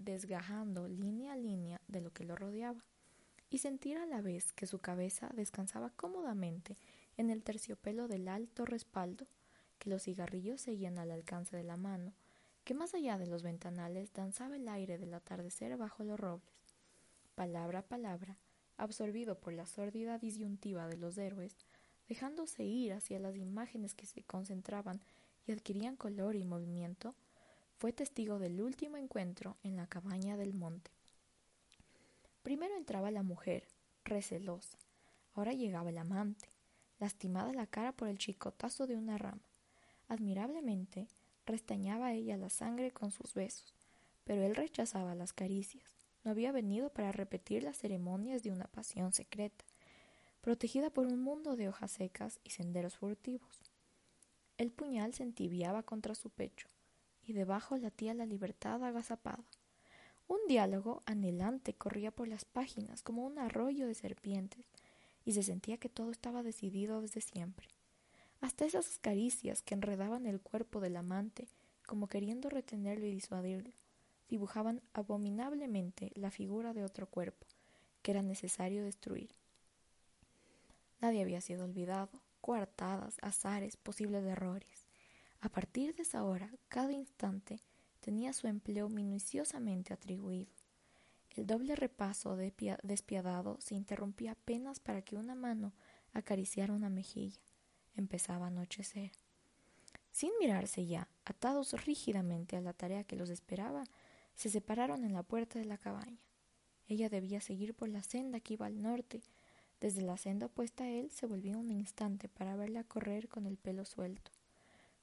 desgajando línea a línea de lo que lo rodeaba, y sentir a la vez que su cabeza descansaba cómodamente en el terciopelo del alto respaldo, que los cigarrillos seguían al alcance de la mano, que más allá de los ventanales danzaba el aire del atardecer bajo los robles. Palabra a palabra, absorbido por la sórdida disyuntiva de los héroes, dejándose ir hacia las imágenes que se concentraban y adquirían color y movimiento, fue testigo del último encuentro en la cabaña del monte. Primero entraba la mujer, recelosa. Ahora llegaba el amante, lastimada la cara por el chicotazo de una rama. Admirablemente restañaba ella la sangre con sus besos, pero él rechazaba las caricias. No había venido para repetir las ceremonias de una pasión secreta, protegida por un mundo de hojas secas y senderos furtivos. El puñal se entibiaba contra su pecho y debajo latía la libertad agazapada. Un diálogo anhelante corría por las páginas como un arroyo de serpientes, y se sentía que todo estaba decidido desde siempre. Hasta esas caricias que enredaban el cuerpo del amante, como queriendo retenerlo y disuadirlo, dibujaban abominablemente la figura de otro cuerpo, que era necesario destruir. Nadie había sido olvidado, coartadas, azares, posibles errores. A partir de esa hora, cada instante tenía su empleo minuciosamente atribuido. El doble repaso despiadado se interrumpía apenas para que una mano acariciara una mejilla. Empezaba a anochecer. Sin mirarse ya, atados rígidamente a la tarea que los esperaba, se separaron en la puerta de la cabaña. Ella debía seguir por la senda que iba al norte. Desde la senda opuesta a él se volvió un instante para verla correr con el pelo suelto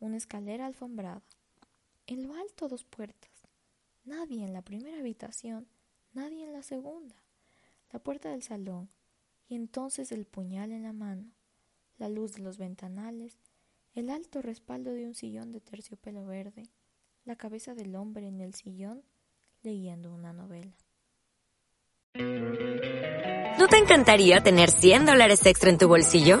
una escalera alfombrada. En lo alto dos puertas. Nadie en la primera habitación, nadie en la segunda. La puerta del salón, y entonces el puñal en la mano, la luz de los ventanales, el alto respaldo de un sillón de terciopelo verde, la cabeza del hombre en el sillón leyendo una novela. ¿No te encantaría tener 100 dólares extra en tu bolsillo?